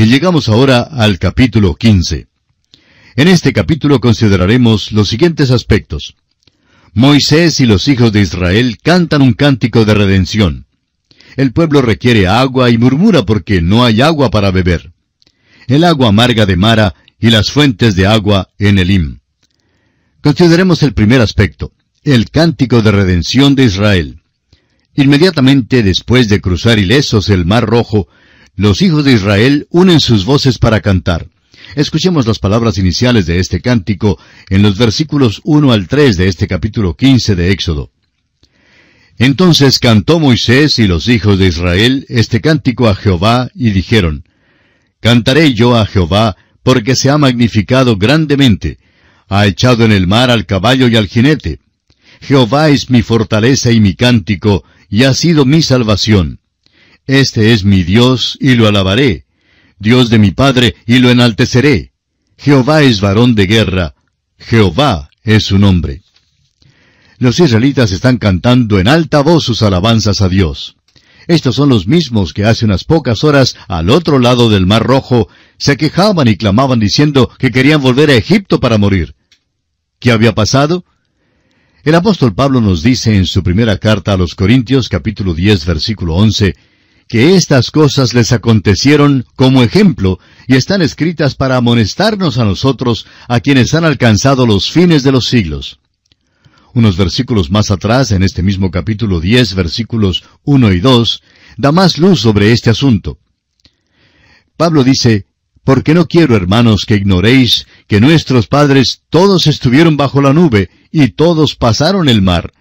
Y llegamos ahora al capítulo 15. En este capítulo consideraremos los siguientes aspectos. Moisés y los hijos de Israel cantan un cántico de redención. El pueblo requiere agua y murmura porque no hay agua para beber. El agua amarga de Mara y las fuentes de agua en Elim. Consideremos el primer aspecto, el cántico de redención de Israel. Inmediatamente después de cruzar ilesos el Mar Rojo, los hijos de Israel unen sus voces para cantar. Escuchemos las palabras iniciales de este cántico en los versículos 1 al 3 de este capítulo 15 de Éxodo. Entonces cantó Moisés y los hijos de Israel este cántico a Jehová y dijeron, Cantaré yo a Jehová porque se ha magnificado grandemente, ha echado en el mar al caballo y al jinete. Jehová es mi fortaleza y mi cántico, y ha sido mi salvación. Este es mi Dios, y lo alabaré. Dios de mi Padre, y lo enalteceré. Jehová es varón de guerra. Jehová es su nombre. Los israelitas están cantando en alta voz sus alabanzas a Dios. Estos son los mismos que hace unas pocas horas al otro lado del Mar Rojo se quejaban y clamaban diciendo que querían volver a Egipto para morir. ¿Qué había pasado? El apóstol Pablo nos dice en su primera carta a los Corintios capítulo 10 versículo 11 que estas cosas les acontecieron como ejemplo y están escritas para amonestarnos a nosotros, a quienes han alcanzado los fines de los siglos. Unos versículos más atrás, en este mismo capítulo 10, versículos 1 y 2, da más luz sobre este asunto. Pablo dice, porque no quiero, hermanos, que ignoréis que nuestros padres todos estuvieron bajo la nube, y todos pasaron el mar,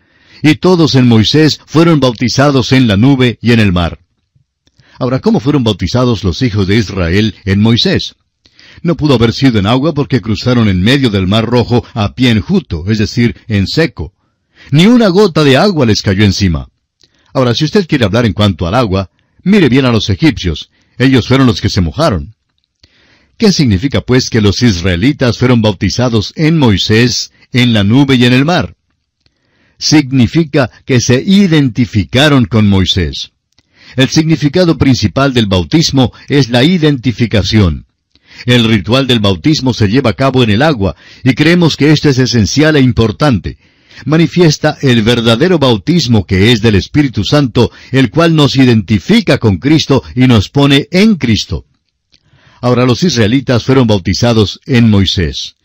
y todos en Moisés fueron bautizados en la nube y en el mar. Ahora, ¿cómo fueron bautizados los hijos de Israel en Moisés? No pudo haber sido en agua porque cruzaron en medio del mar rojo a pie enjuto, es decir, en seco. Ni una gota de agua les cayó encima. Ahora, si usted quiere hablar en cuanto al agua, mire bien a los egipcios. Ellos fueron los que se mojaron. ¿Qué significa pues que los israelitas fueron bautizados en Moisés, en la nube y en el mar? Significa que se identificaron con Moisés. El significado principal del bautismo es la identificación. El ritual del bautismo se lleva a cabo en el agua, y creemos que esto es esencial e importante. Manifiesta el verdadero bautismo que es del Espíritu Santo, el cual nos identifica con Cristo y nos pone en Cristo. Ahora los israelitas fueron bautizados en Moisés.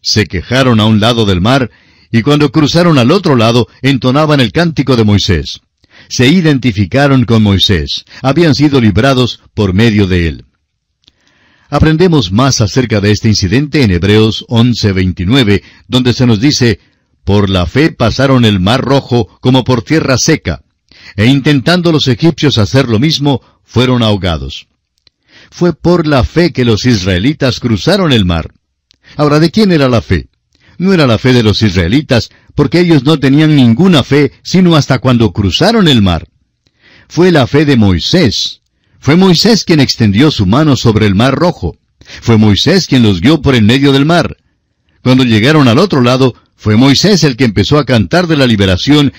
Se quejaron a un lado del mar, y cuando cruzaron al otro lado entonaban el cántico de Moisés. Se identificaron con Moisés, habían sido librados por medio de él. Aprendemos más acerca de este incidente en Hebreos 11:29, donde se nos dice, Por la fe pasaron el mar rojo como por tierra seca, e intentando los egipcios hacer lo mismo, fueron ahogados. Fue por la fe que los israelitas cruzaron el mar. Ahora, ¿de quién era la fe? No era la fe de los israelitas, porque ellos no tenían ninguna fe, sino hasta cuando cruzaron el mar. Fue la fe de Moisés. Fue Moisés quien extendió su mano sobre el mar rojo. Fue Moisés quien los guió por en medio del mar. Cuando llegaron al otro lado, fue Moisés el que empezó a cantar de la liberación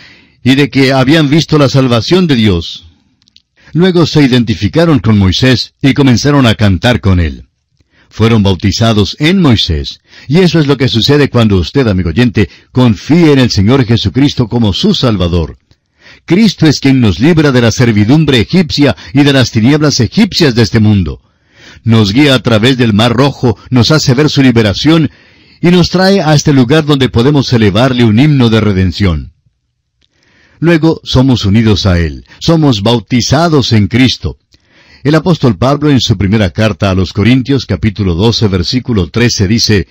y de que habían visto la salvación de Dios. Luego se identificaron con Moisés y comenzaron a cantar con él. Fueron bautizados en Moisés. Y eso es lo que sucede cuando usted, amigo oyente, confíe en el Señor Jesucristo como su Salvador. Cristo es quien nos libra de la servidumbre egipcia y de las tinieblas egipcias de este mundo. Nos guía a través del Mar Rojo, nos hace ver su liberación y nos trae a este lugar donde podemos elevarle un himno de redención. Luego somos unidos a Él, somos bautizados en Cristo. El apóstol Pablo en su primera carta a los Corintios capítulo 12 versículo 13 dice,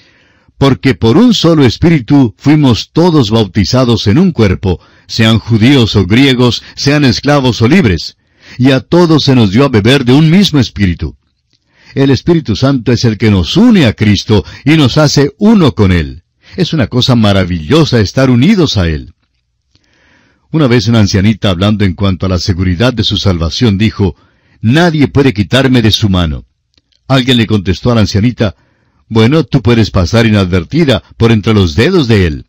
Porque por un solo espíritu fuimos todos bautizados en un cuerpo, sean judíos o griegos, sean esclavos o libres, y a todos se nos dio a beber de un mismo espíritu. El Espíritu Santo es el que nos une a Cristo y nos hace uno con Él. Es una cosa maravillosa estar unidos a Él. Una vez una ancianita hablando en cuanto a la seguridad de su salvación dijo, Nadie puede quitarme de su mano. Alguien le contestó a la ancianita, Bueno, tú puedes pasar inadvertida por entre los dedos de él.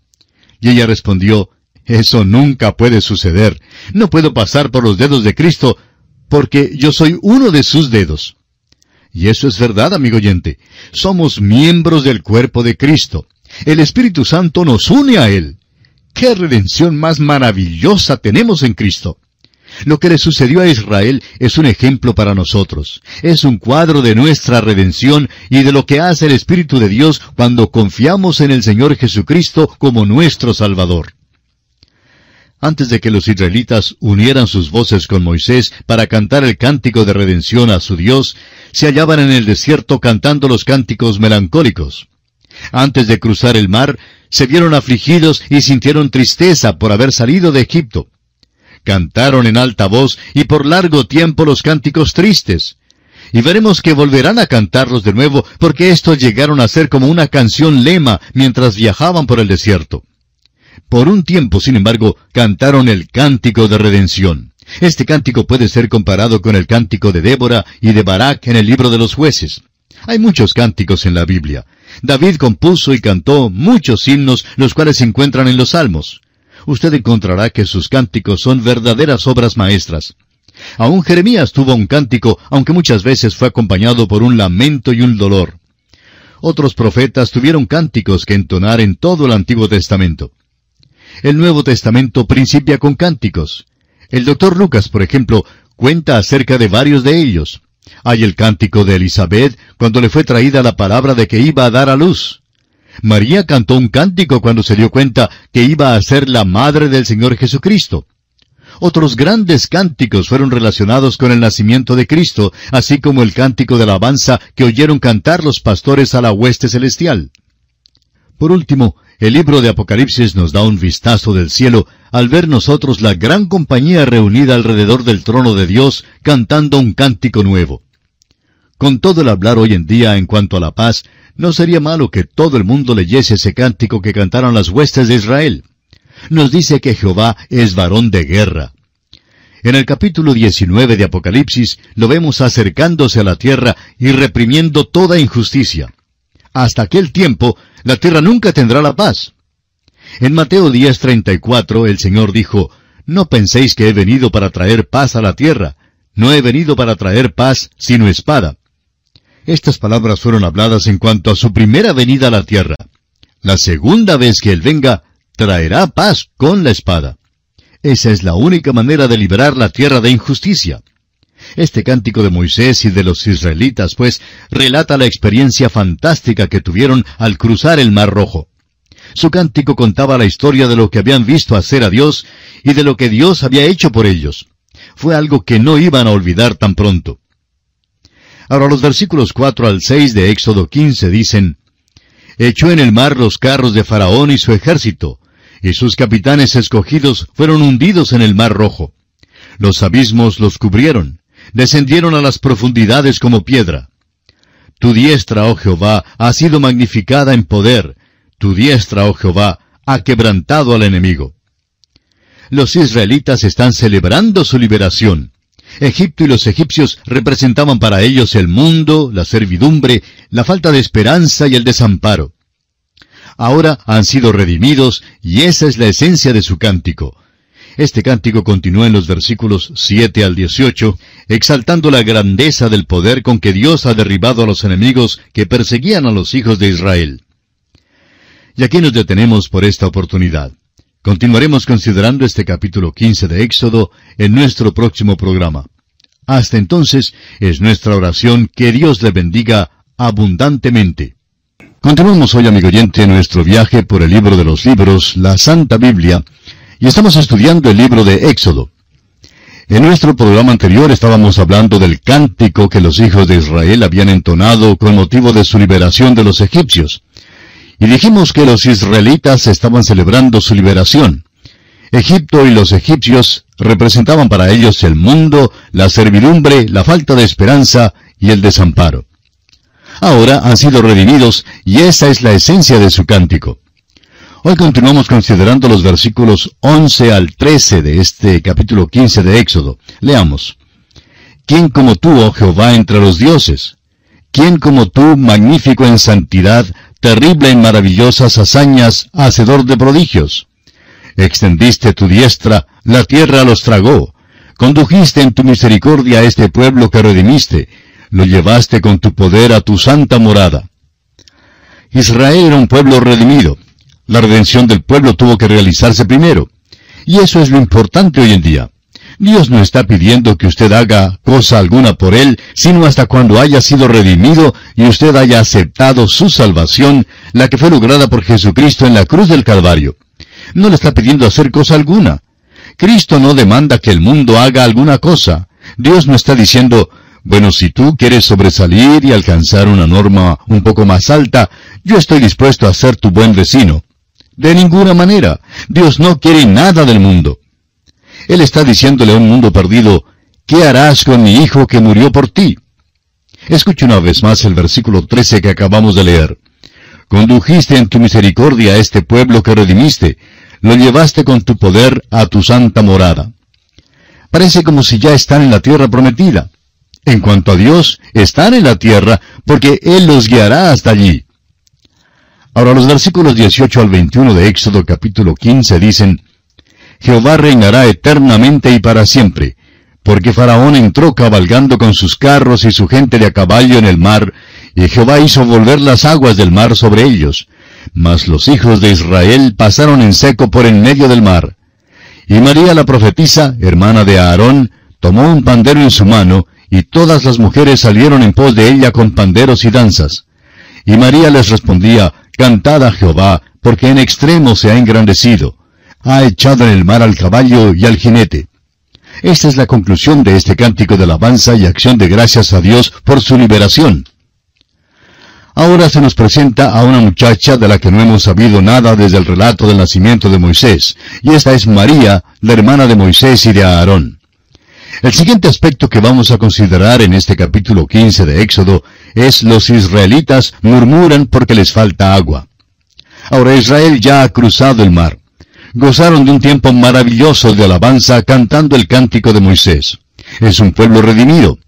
Y ella respondió, Eso nunca puede suceder. No puedo pasar por los dedos de Cristo, porque yo soy uno de sus dedos. Y eso es verdad, amigo oyente. Somos miembros del cuerpo de Cristo. El Espíritu Santo nos une a Él. ¡Qué redención más maravillosa tenemos en Cristo! Lo que le sucedió a Israel es un ejemplo para nosotros. Es un cuadro de nuestra redención y de lo que hace el Espíritu de Dios cuando confiamos en el Señor Jesucristo como nuestro Salvador. Antes de que los israelitas unieran sus voces con Moisés para cantar el cántico de redención a su Dios, se hallaban en el desierto cantando los cánticos melancólicos. Antes de cruzar el mar, se vieron afligidos y sintieron tristeza por haber salido de Egipto. Cantaron en alta voz y por largo tiempo los cánticos tristes. Y veremos que volverán a cantarlos de nuevo porque estos llegaron a ser como una canción lema mientras viajaban por el desierto. Por un tiempo, sin embargo, cantaron el cántico de redención. Este cántico puede ser comparado con el cántico de Débora y de Barak en el libro de los jueces. Hay muchos cánticos en la Biblia. David compuso y cantó muchos himnos, los cuales se encuentran en los salmos. Usted encontrará que sus cánticos son verdaderas obras maestras. Aún Jeremías tuvo un cántico, aunque muchas veces fue acompañado por un lamento y un dolor. Otros profetas tuvieron cánticos que entonar en todo el Antiguo Testamento. El Nuevo Testamento principia con cánticos. El doctor Lucas, por ejemplo, cuenta acerca de varios de ellos. Hay el cántico de Elizabeth cuando le fue traída la palabra de que iba a dar a luz. María cantó un cántico cuando se dio cuenta que iba a ser la madre del Señor Jesucristo. Otros grandes cánticos fueron relacionados con el nacimiento de Cristo, así como el cántico de alabanza que oyeron cantar los pastores a la hueste celestial. Por último, el libro de Apocalipsis nos da un vistazo del cielo al ver nosotros la gran compañía reunida alrededor del trono de Dios cantando un cántico nuevo. Con todo el hablar hoy en día en cuanto a la paz, no sería malo que todo el mundo leyese ese cántico que cantaron las huestes de Israel. Nos dice que Jehová es varón de guerra. En el capítulo 19 de Apocalipsis lo vemos acercándose a la tierra y reprimiendo toda injusticia. Hasta aquel tiempo la tierra nunca tendrá la paz. En Mateo 10:34 el Señor dijo, No penséis que he venido para traer paz a la tierra, no he venido para traer paz sino espada. Estas palabras fueron habladas en cuanto a su primera venida a la tierra. La segunda vez que Él venga, traerá paz con la espada. Esa es la única manera de liberar la tierra de injusticia. Este cántico de Moisés y de los israelitas, pues, relata la experiencia fantástica que tuvieron al cruzar el Mar Rojo. Su cántico contaba la historia de lo que habían visto hacer a Dios y de lo que Dios había hecho por ellos. Fue algo que no iban a olvidar tan pronto. Ahora los versículos 4 al 6 de Éxodo 15 dicen, Echó en el mar los carros de Faraón y su ejército, y sus capitanes escogidos fueron hundidos en el mar rojo. Los abismos los cubrieron, descendieron a las profundidades como piedra. Tu diestra, oh Jehová, ha sido magnificada en poder, tu diestra, oh Jehová, ha quebrantado al enemigo. Los israelitas están celebrando su liberación. Egipto y los egipcios representaban para ellos el mundo, la servidumbre, la falta de esperanza y el desamparo. Ahora han sido redimidos y esa es la esencia de su cántico. Este cántico continúa en los versículos 7 al 18, exaltando la grandeza del poder con que Dios ha derribado a los enemigos que perseguían a los hijos de Israel. Y aquí nos detenemos por esta oportunidad. Continuaremos considerando este capítulo 15 de Éxodo en nuestro próximo programa. Hasta entonces es nuestra oración que Dios le bendiga abundantemente. Continuamos hoy, amigo oyente, nuestro viaje por el libro de los libros, la Santa Biblia, y estamos estudiando el libro de Éxodo. En nuestro programa anterior estábamos hablando del cántico que los hijos de Israel habían entonado con motivo de su liberación de los egipcios. Y dijimos que los israelitas estaban celebrando su liberación. Egipto y los egipcios representaban para ellos el mundo, la servidumbre, la falta de esperanza y el desamparo. Ahora han sido redimidos y esa es la esencia de su cántico. Hoy continuamos considerando los versículos 11 al 13 de este capítulo 15 de Éxodo. Leamos. ¿Quién como tú, oh Jehová, entre los dioses? ¿Quién como tú, magnífico en santidad, terrible en maravillosas hazañas, hacedor de prodigios? Extendiste tu diestra, la tierra los tragó. Condujiste en tu misericordia a este pueblo que redimiste. lo llevaste con tu poder a tu santa morada. Israel era un pueblo redimido. La redención del pueblo tuvo que realizarse primero. Y eso es lo importante hoy en día. Dios no está pidiendo que usted haga cosa alguna por Él, sino hasta cuando haya sido redimido y usted haya aceptado su salvación, la que fue lograda por Jesucristo en la cruz del Calvario. No le está pidiendo hacer cosa alguna. Cristo no demanda que el mundo haga alguna cosa. Dios no está diciendo, bueno, si tú quieres sobresalir y alcanzar una norma un poco más alta, yo estoy dispuesto a ser tu buen vecino. De ninguna manera. Dios no quiere nada del mundo. Él está diciéndole a un mundo perdido, ¿qué harás con mi hijo que murió por ti? Escuche una vez más el versículo 13 que acabamos de leer. Condujiste en tu misericordia a este pueblo que redimiste, lo llevaste con tu poder a tu santa morada. Parece como si ya están en la tierra prometida. En cuanto a Dios, están en la tierra porque Él los guiará hasta allí. Ahora los versículos 18 al 21 de Éxodo capítulo 15 dicen, Jehová reinará eternamente y para siempre, porque Faraón entró cabalgando con sus carros y su gente de a caballo en el mar, y Jehová hizo volver las aguas del mar sobre ellos. Mas los hijos de Israel pasaron en seco por en medio del mar. Y María la profetisa, hermana de Aarón, tomó un pandero en su mano, y todas las mujeres salieron en pos de ella con panderos y danzas. Y María les respondía, Cantad a Jehová, porque en extremo se ha engrandecido ha echado en el mar al caballo y al jinete. Esta es la conclusión de este cántico de alabanza y acción de gracias a Dios por su liberación. Ahora se nos presenta a una muchacha de la que no hemos sabido nada desde el relato del nacimiento de Moisés, y esta es María, la hermana de Moisés y de Aarón. El siguiente aspecto que vamos a considerar en este capítulo 15 de Éxodo es los israelitas murmuran porque les falta agua. Ahora Israel ya ha cruzado el mar gozaron de un tiempo maravilloso de alabanza cantando el cántico de Moisés. Es un pueblo redimido.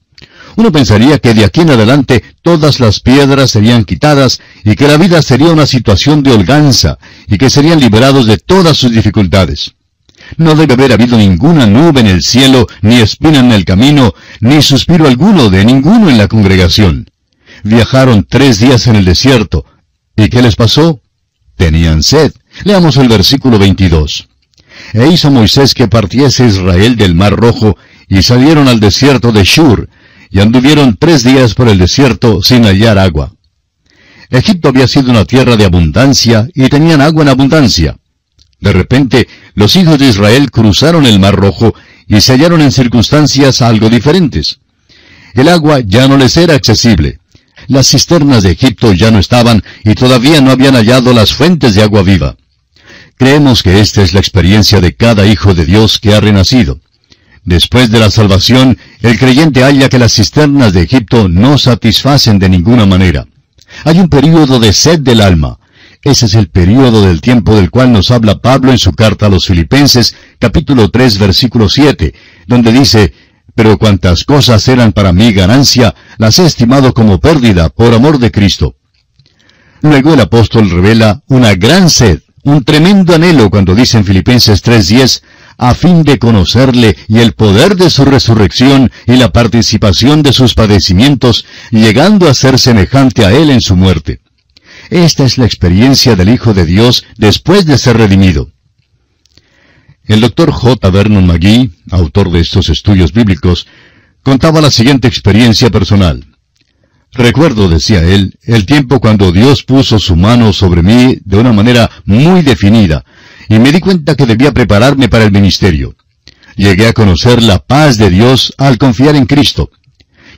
Uno pensaría que de aquí en adelante todas las piedras serían quitadas y que la vida sería una situación de holganza y que serían liberados de todas sus dificultades. No debe haber habido ninguna nube en el cielo, ni espina en el camino, ni suspiro alguno de ninguno en la congregación. Viajaron tres días en el desierto. ¿Y qué les pasó? Tenían sed. Leamos el versículo 22. E hizo Moisés que partiese Israel del mar rojo, y salieron al desierto de Shur, y anduvieron tres días por el desierto sin hallar agua. Egipto había sido una tierra de abundancia, y tenían agua en abundancia. De repente, los hijos de Israel cruzaron el mar rojo, y se hallaron en circunstancias algo diferentes. El agua ya no les era accesible. Las cisternas de Egipto ya no estaban y todavía no habían hallado las fuentes de agua viva. Creemos que esta es la experiencia de cada hijo de Dios que ha renacido. Después de la salvación, el creyente halla que las cisternas de Egipto no satisfacen de ninguna manera. Hay un período de sed del alma. Ese es el período del tiempo del cual nos habla Pablo en su carta a los Filipenses, capítulo 3, versículo 7, donde dice, Pero cuantas cosas eran para mí ganancia, las he estimado como pérdida por amor de Cristo. Luego el apóstol revela una gran sed un tremendo anhelo cuando dice en Filipenses 3:10, a fin de conocerle y el poder de su resurrección y la participación de sus padecimientos, llegando a ser semejante a él en su muerte. Esta es la experiencia del Hijo de Dios después de ser redimido. El doctor J. Vernon McGee, autor de estos estudios bíblicos, contaba la siguiente experiencia personal. Recuerdo, decía él, el tiempo cuando Dios puso su mano sobre mí de una manera muy definida, y me di cuenta que debía prepararme para el ministerio. Llegué a conocer la paz de Dios al confiar en Cristo.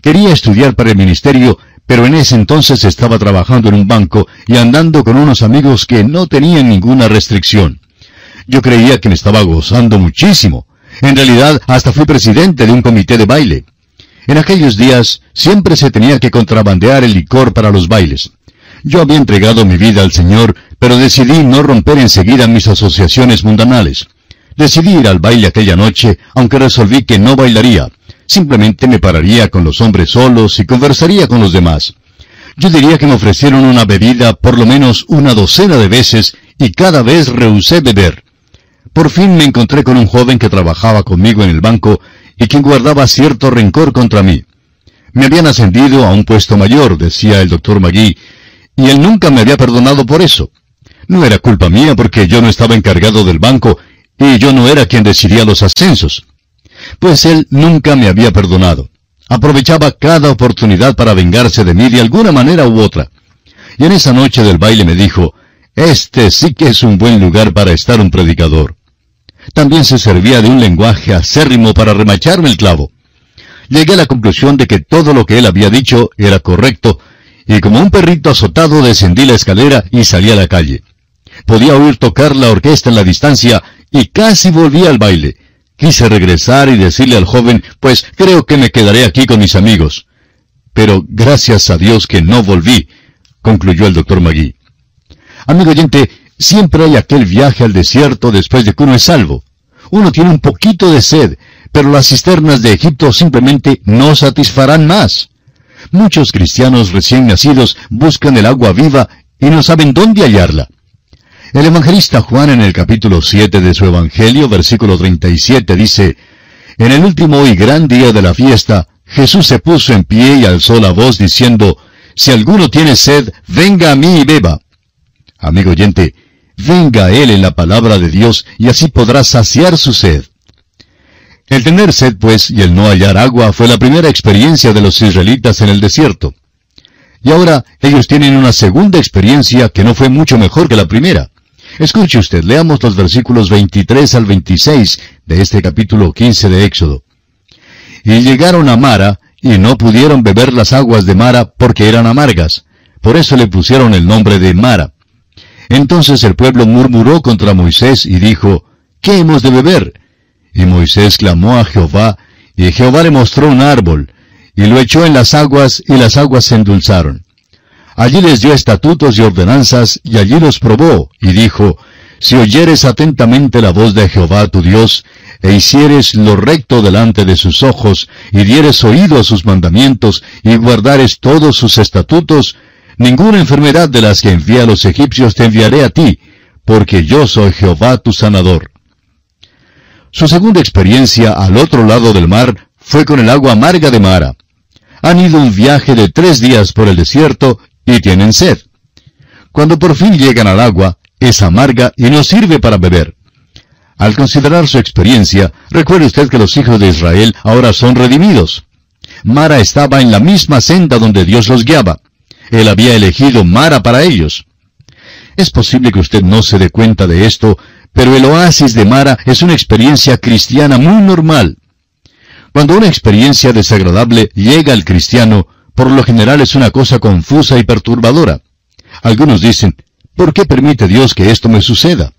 Quería estudiar para el ministerio, pero en ese entonces estaba trabajando en un banco y andando con unos amigos que no tenían ninguna restricción. Yo creía que me estaba gozando muchísimo. En realidad, hasta fui presidente de un comité de baile. En aquellos días siempre se tenía que contrabandear el licor para los bailes. Yo había entregado mi vida al Señor, pero decidí no romper enseguida mis asociaciones mundanales. Decidí ir al baile aquella noche, aunque resolví que no bailaría. Simplemente me pararía con los hombres solos y conversaría con los demás. Yo diría que me ofrecieron una bebida por lo menos una docena de veces y cada vez rehusé beber. Por fin me encontré con un joven que trabajaba conmigo en el banco y quien guardaba cierto rencor contra mí. Me habían ascendido a un puesto mayor, decía el doctor Magui, y él nunca me había perdonado por eso. No era culpa mía porque yo no estaba encargado del banco y yo no era quien decidía los ascensos. Pues él nunca me había perdonado. Aprovechaba cada oportunidad para vengarse de mí de alguna manera u otra. Y en esa noche del baile me dijo, este sí que es un buen lugar para estar un predicador. También se servía de un lenguaje acérrimo para remacharme el clavo. Llegué a la conclusión de que todo lo que él había dicho era correcto, y como un perrito azotado descendí la escalera y salí a la calle. Podía oír tocar la orquesta en la distancia y casi volví al baile. Quise regresar y decirle al joven, pues creo que me quedaré aquí con mis amigos. Pero gracias a Dios que no volví, concluyó el doctor Magui. Amigo oyente, siempre hay aquel viaje al desierto después de que uno es salvo. Uno tiene un poquito de sed, pero las cisternas de Egipto simplemente no satisfarán más. Muchos cristianos recién nacidos buscan el agua viva y no saben dónde hallarla. El evangelista Juan en el capítulo 7 de su Evangelio, versículo 37, dice, En el último y gran día de la fiesta, Jesús se puso en pie y alzó la voz diciendo, Si alguno tiene sed, venga a mí y beba. Amigo oyente, venga él en la palabra de Dios y así podrá saciar su sed. El tener sed, pues, y el no hallar agua fue la primera experiencia de los israelitas en el desierto. Y ahora ellos tienen una segunda experiencia que no fue mucho mejor que la primera. Escuche usted, leamos los versículos 23 al 26 de este capítulo 15 de Éxodo. Y llegaron a Mara, y no pudieron beber las aguas de Mara porque eran amargas. Por eso le pusieron el nombre de Mara. Entonces el pueblo murmuró contra Moisés y dijo, ¿Qué hemos de beber? Y Moisés clamó a Jehová, y Jehová le mostró un árbol, y lo echó en las aguas, y las aguas se endulzaron. Allí les dio estatutos y ordenanzas, y allí los probó, y dijo, Si oyeres atentamente la voz de Jehová tu Dios, e hicieres lo recto delante de sus ojos, y dieres oído a sus mandamientos, y guardares todos sus estatutos, ninguna enfermedad de las que envía a los egipcios te enviaré a ti, porque yo soy Jehová tu sanador. Su segunda experiencia al otro lado del mar fue con el agua amarga de Mara. Han ido un viaje de tres días por el desierto y tienen sed. Cuando por fin llegan al agua, es amarga y no sirve para beber. Al considerar su experiencia, recuerde usted que los hijos de Israel ahora son redimidos. Mara estaba en la misma senda donde Dios los guiaba. Él había elegido Mara para ellos. Es posible que usted no se dé cuenta de esto, pero el oasis de Mara es una experiencia cristiana muy normal. Cuando una experiencia desagradable llega al cristiano, por lo general es una cosa confusa y perturbadora. Algunos dicen, ¿por qué permite Dios que esto me suceda?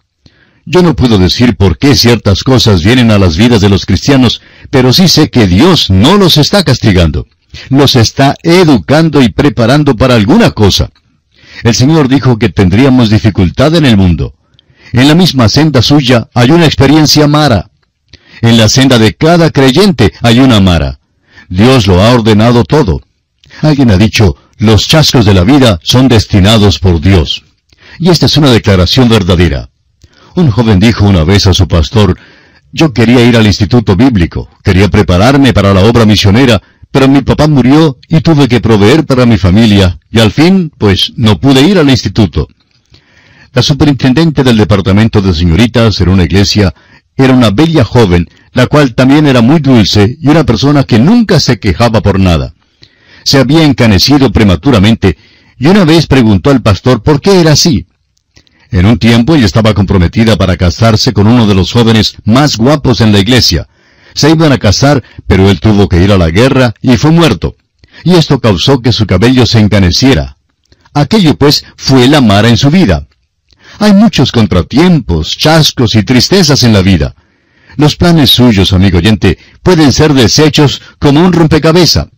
Yo no puedo decir por qué ciertas cosas vienen a las vidas de los cristianos, pero sí sé que Dios no los está castigando. Los está educando y preparando para alguna cosa. El Señor dijo que tendríamos dificultad en el mundo. En la misma senda suya hay una experiencia mara. En la senda de cada creyente hay una mara. Dios lo ha ordenado todo. Alguien ha dicho, los chascos de la vida son destinados por Dios. Y esta es una declaración verdadera. Un joven dijo una vez a su pastor, yo quería ir al instituto bíblico, quería prepararme para la obra misionera, pero mi papá murió y tuve que proveer para mi familia, y al fin, pues, no pude ir al instituto. La superintendente del departamento de señoritas en una iglesia era una bella joven, la cual también era muy dulce y una persona que nunca se quejaba por nada se había encanecido prematuramente y una vez preguntó al pastor por qué era así. En un tiempo ella estaba comprometida para casarse con uno de los jóvenes más guapos en la iglesia. Se iban a casar, pero él tuvo que ir a la guerra y fue muerto. Y esto causó que su cabello se encaneciera. Aquello pues fue la mara en su vida. Hay muchos contratiempos, chascos y tristezas en la vida. Los planes suyos, amigo oyente, pueden ser deshechos como un rompecabezas.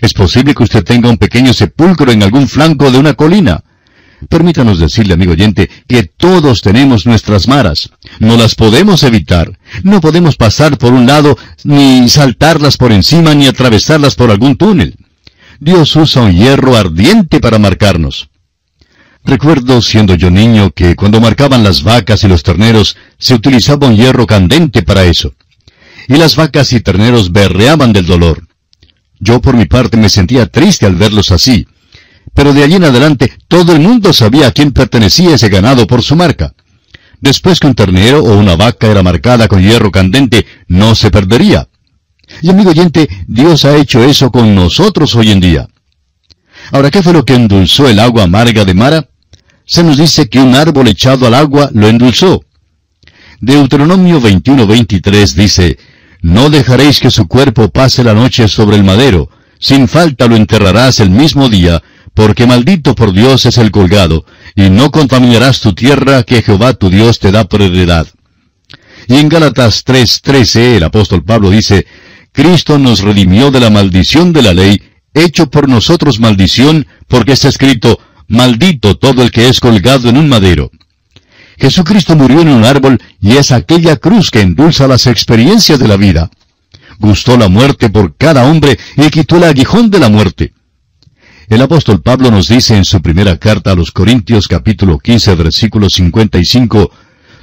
Es posible que usted tenga un pequeño sepulcro en algún flanco de una colina. Permítanos decirle, amigo oyente, que todos tenemos nuestras maras. No las podemos evitar. No podemos pasar por un lado, ni saltarlas por encima, ni atravesarlas por algún túnel. Dios usa un hierro ardiente para marcarnos. Recuerdo, siendo yo niño, que cuando marcaban las vacas y los terneros, se utilizaba un hierro candente para eso. Y las vacas y terneros berreaban del dolor. Yo por mi parte me sentía triste al verlos así. Pero de allí en adelante todo el mundo sabía a quién pertenecía ese ganado por su marca. Después que un ternero o una vaca era marcada con hierro candente, no se perdería. Y amigo oyente, Dios ha hecho eso con nosotros hoy en día. Ahora, ¿qué fue lo que endulzó el agua amarga de Mara? Se nos dice que un árbol echado al agua lo endulzó. Deuteronomio 21-23 dice, No dejaréis que su cuerpo pase la noche sobre el madero, sin falta lo enterrarás el mismo día, porque maldito por Dios es el colgado, y no contaminarás tu tierra que Jehová tu Dios te da por heredad. Y en Gálatas 3:13 el apóstol Pablo dice, Cristo nos redimió de la maldición de la ley, hecho por nosotros maldición, porque está escrito, maldito todo el que es colgado en un madero. Jesucristo murió en un árbol y es aquella cruz que endulza las experiencias de la vida. Gustó la muerte por cada hombre y quitó el aguijón de la muerte. El apóstol Pablo nos dice en su primera carta a los Corintios capítulo 15 versículo 55,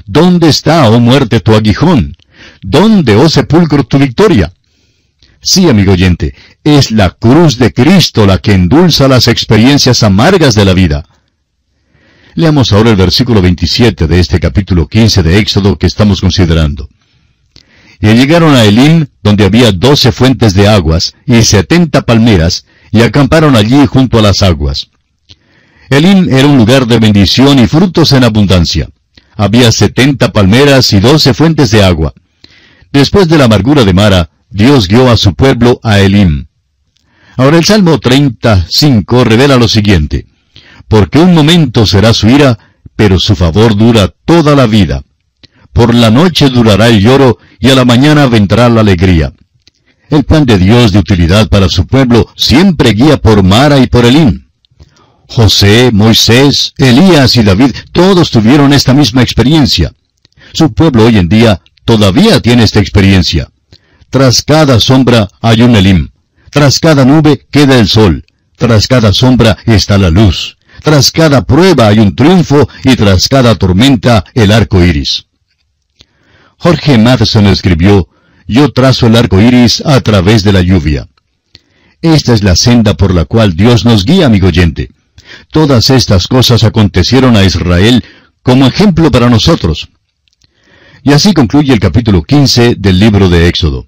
¿Dónde está, oh muerte, tu aguijón? ¿Dónde, oh sepulcro, tu victoria? Sí, amigo oyente, es la cruz de Cristo la que endulza las experiencias amargas de la vida. Leamos ahora el versículo 27 de este capítulo 15 de Éxodo que estamos considerando. Y llegaron a Elim, donde había doce fuentes de aguas y setenta palmeras, y acamparon allí junto a las aguas. Elim era un lugar de bendición y frutos en abundancia. Había setenta palmeras y doce fuentes de agua. Después de la amargura de Mara, Dios guió a su pueblo a Elim. Ahora el Salmo 35 revela lo siguiente. Porque un momento será su ira, pero su favor dura toda la vida. Por la noche durará el lloro y a la mañana vendrá la alegría. El plan de Dios de utilidad para su pueblo siempre guía por Mara y por Elim. José, Moisés, Elías y David, todos tuvieron esta misma experiencia. Su pueblo hoy en día todavía tiene esta experiencia. Tras cada sombra hay un Elim. Tras cada nube queda el sol. Tras cada sombra está la luz. Tras cada prueba hay un triunfo y tras cada tormenta el arco iris. Jorge Madison escribió, Yo trazo el arco iris a través de la lluvia. Esta es la senda por la cual Dios nos guía, amigo oyente. Todas estas cosas acontecieron a Israel como ejemplo para nosotros. Y así concluye el capítulo 15 del libro de Éxodo.